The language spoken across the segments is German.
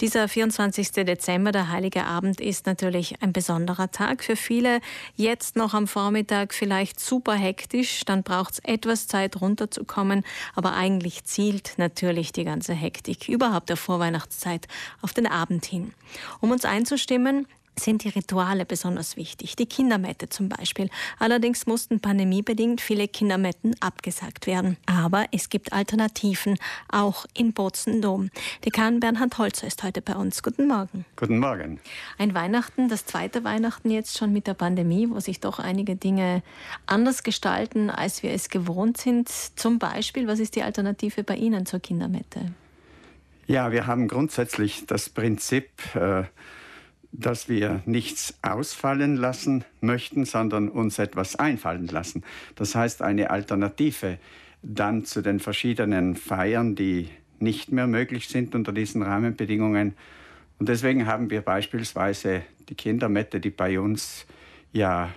Dieser 24. Dezember, der Heilige Abend, ist natürlich ein besonderer Tag. Für viele jetzt noch am Vormittag vielleicht super hektisch. Dann braucht es etwas Zeit runterzukommen. Aber eigentlich zielt natürlich die ganze Hektik überhaupt der Vorweihnachtszeit auf den Abend hin. Um uns einzustimmen, sind die Rituale besonders wichtig. Die Kindermette zum Beispiel. Allerdings mussten pandemiebedingt viele Kindermetten abgesagt werden. Aber es gibt Alternativen, auch in Bozen-Dom. Dekan Bernhard Holzer ist heute bei uns. Guten Morgen. Guten Morgen. Ein Weihnachten, das zweite Weihnachten jetzt schon mit der Pandemie, wo sich doch einige Dinge anders gestalten, als wir es gewohnt sind. Zum Beispiel, was ist die Alternative bei Ihnen zur Kindermette? Ja, wir haben grundsätzlich das Prinzip, äh, dass wir nichts ausfallen lassen möchten, sondern uns etwas einfallen lassen. Das heißt, eine Alternative dann zu den verschiedenen Feiern, die nicht mehr möglich sind unter diesen Rahmenbedingungen. Und deswegen haben wir beispielsweise die Kindermette, die bei uns ja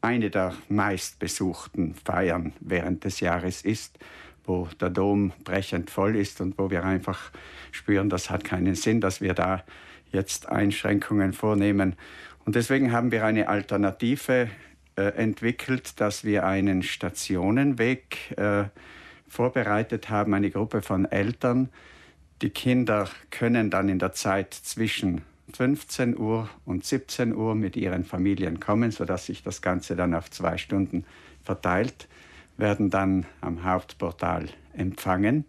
eine der meistbesuchten Feiern während des Jahres ist, wo der Dom brechend voll ist und wo wir einfach spüren, das hat keinen Sinn, dass wir da jetzt Einschränkungen vornehmen. Und deswegen haben wir eine Alternative äh, entwickelt, dass wir einen Stationenweg äh, vorbereitet haben, eine Gruppe von Eltern. Die Kinder können dann in der Zeit zwischen 15 Uhr und 17 Uhr mit ihren Familien kommen, sodass sich das Ganze dann auf zwei Stunden verteilt, werden dann am Hauptportal empfangen.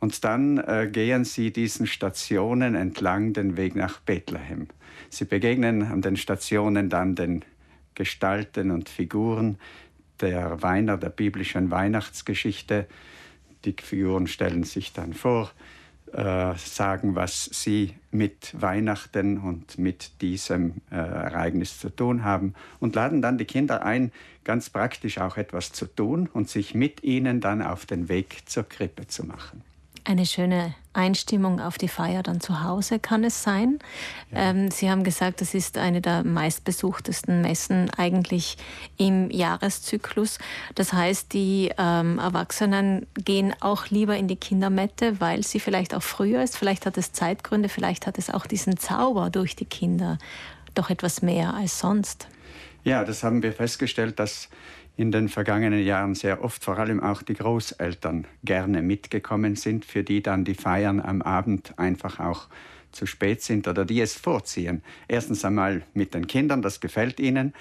Und dann äh, gehen sie diesen Stationen entlang den Weg nach Bethlehem. Sie begegnen an den Stationen dann den Gestalten und Figuren der Weiner, der biblischen Weihnachtsgeschichte. Die Figuren stellen sich dann vor, äh, sagen, was sie mit Weihnachten und mit diesem äh, Ereignis zu tun haben und laden dann die Kinder ein, ganz praktisch auch etwas zu tun und sich mit ihnen dann auf den Weg zur Krippe zu machen eine schöne Einstimmung auf die Feier dann zu Hause kann es sein. Ja. Ähm, Sie haben gesagt, das ist eine der meistbesuchtesten Messen eigentlich im Jahreszyklus. Das heißt, die ähm, Erwachsenen gehen auch lieber in die Kindermette, weil sie vielleicht auch früher ist. Vielleicht hat es Zeitgründe, vielleicht hat es auch diesen Zauber durch die Kinder doch etwas mehr als sonst. Ja, das haben wir festgestellt, dass in den vergangenen Jahren sehr oft vor allem auch die Großeltern gerne mitgekommen sind, für die dann die Feiern am Abend einfach auch zu spät sind oder die es vorziehen. Erstens einmal mit den Kindern, das gefällt ihnen.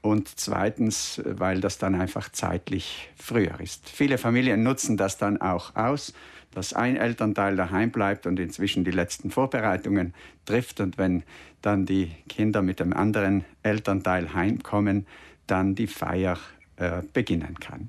Und zweitens, weil das dann einfach zeitlich früher ist. Viele Familien nutzen das dann auch aus, dass ein Elternteil daheim bleibt und inzwischen die letzten Vorbereitungen trifft. Und wenn dann die Kinder mit dem anderen Elternteil heimkommen, dann die Feier äh, beginnen kann.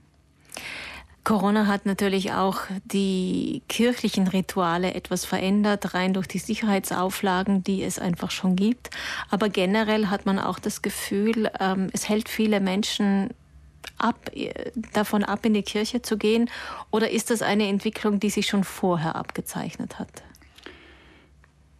Corona hat natürlich auch die kirchlichen Rituale etwas verändert, rein durch die Sicherheitsauflagen, die es einfach schon gibt. Aber generell hat man auch das Gefühl, ähm, es hält viele Menschen ab, äh, davon ab, in die Kirche zu gehen. Oder ist das eine Entwicklung, die sich schon vorher abgezeichnet hat?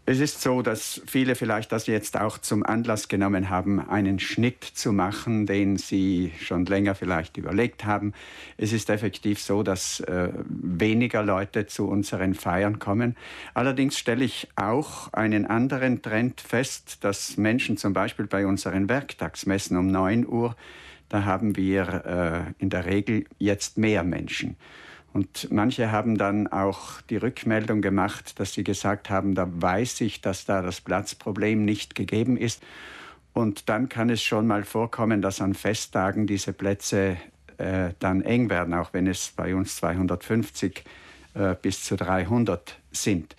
Es ist so, dass viele vielleicht das jetzt auch zum Anlass genommen haben, einen Schnitt zu machen, den sie schon länger vielleicht überlegt haben. Es ist effektiv so, dass äh, weniger Leute zu unseren Feiern kommen. Allerdings stelle ich auch einen anderen Trend fest, dass Menschen zum Beispiel bei unseren Werktagsmessen um 9 Uhr, da haben wir äh, in der Regel jetzt mehr Menschen. Und manche haben dann auch die Rückmeldung gemacht, dass sie gesagt haben, da weiß ich, dass da das Platzproblem nicht gegeben ist. Und dann kann es schon mal vorkommen, dass an Festtagen diese Plätze äh, dann eng werden, auch wenn es bei uns 250 äh, bis zu 300 sind.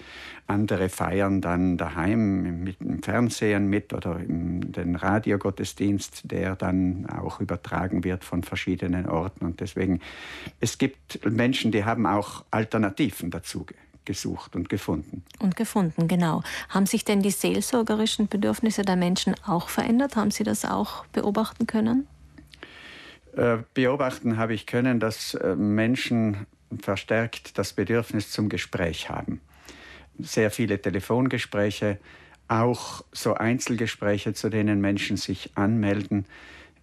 Andere feiern dann daheim mit dem Fernsehen mit oder in den Radiogottesdienst, der dann auch übertragen wird von verschiedenen Orten. Und deswegen, es gibt Menschen, die haben auch Alternativen dazu gesucht und gefunden. Und gefunden, genau. Haben sich denn die seelsorgerischen Bedürfnisse der Menschen auch verändert? Haben Sie das auch beobachten können? Äh, beobachten habe ich können, dass äh, Menschen verstärkt das Bedürfnis zum Gespräch haben. Sehr viele Telefongespräche, auch so Einzelgespräche, zu denen Menschen sich anmelden.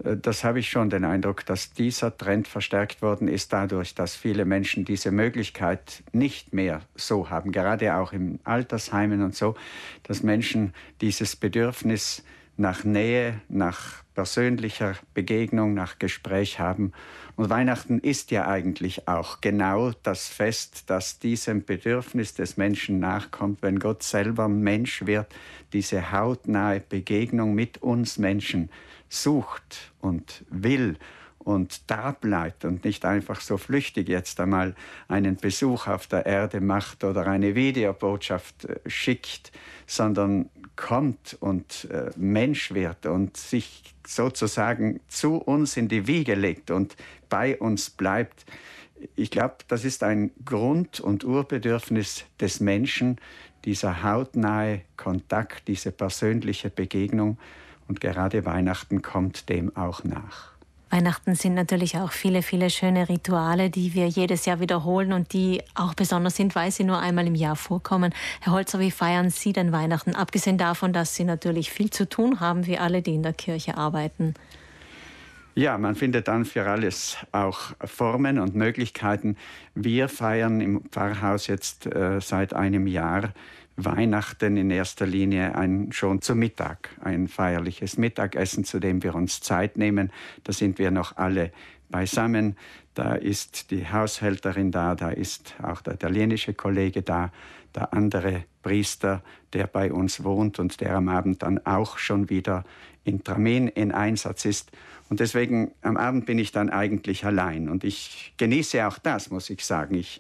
Äh, das habe ich schon den Eindruck, dass dieser Trend verstärkt worden ist dadurch, dass viele Menschen diese Möglichkeit nicht mehr so haben, gerade auch im Altersheimen und so, dass Menschen dieses Bedürfnis nach Nähe, nach persönlicher Begegnung, nach Gespräch haben. Und Weihnachten ist ja eigentlich auch genau das Fest, das diesem Bedürfnis des Menschen nachkommt, wenn Gott selber Mensch wird, diese hautnahe Begegnung mit uns Menschen sucht und will und da bleibt und nicht einfach so flüchtig jetzt einmal einen Besuch auf der Erde macht oder eine Videobotschaft äh, schickt, sondern kommt und äh, Mensch wird und sich sozusagen zu uns in die Wiege legt und bei uns bleibt. Ich glaube, das ist ein Grund- und Urbedürfnis des Menschen, dieser hautnahe Kontakt, diese persönliche Begegnung. Und gerade Weihnachten kommt dem auch nach. Weihnachten sind natürlich auch viele, viele schöne Rituale, die wir jedes Jahr wiederholen und die auch besonders sind, weil sie nur einmal im Jahr vorkommen. Herr Holzer, wie feiern Sie denn Weihnachten? Abgesehen davon, dass Sie natürlich viel zu tun haben, wie alle, die in der Kirche arbeiten. Ja, man findet dann für alles auch Formen und Möglichkeiten. Wir feiern im Pfarrhaus jetzt äh, seit einem Jahr Weihnachten in erster Linie ein, schon zu Mittag, ein feierliches Mittagessen, zu dem wir uns Zeit nehmen. Da sind wir noch alle beisammen. Da ist die Haushälterin da, da ist auch der italienische Kollege da, der andere Priester, der bei uns wohnt und der am Abend dann auch schon wieder in Tramin in Einsatz ist. Und deswegen am Abend bin ich dann eigentlich allein. Und ich genieße auch das, muss ich sagen. Ich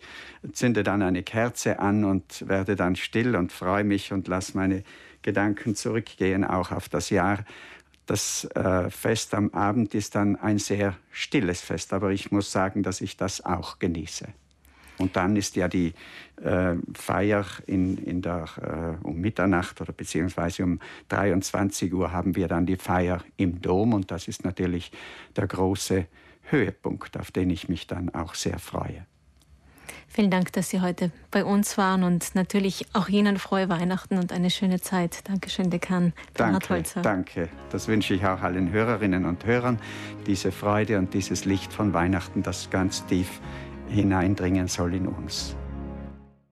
zünde dann eine Kerze an und werde dann still und freue mich und lasse meine Gedanken zurückgehen, auch auf das Jahr. Das äh, Fest am Abend ist dann ein sehr stilles Fest, aber ich muss sagen, dass ich das auch genieße. Und dann ist ja die äh, Feier in, in der, äh, um Mitternacht oder beziehungsweise um 23 Uhr haben wir dann die Feier im Dom und das ist natürlich der große Höhepunkt, auf den ich mich dann auch sehr freue. Vielen Dank, dass Sie heute bei uns waren und natürlich auch Ihnen frohe Weihnachten und eine schöne Zeit. Dankeschön, Dekan Bernhard Holzer. Danke, das wünsche ich auch allen Hörerinnen und Hörern, diese Freude und dieses Licht von Weihnachten, das ganz tief hineindringen soll in uns.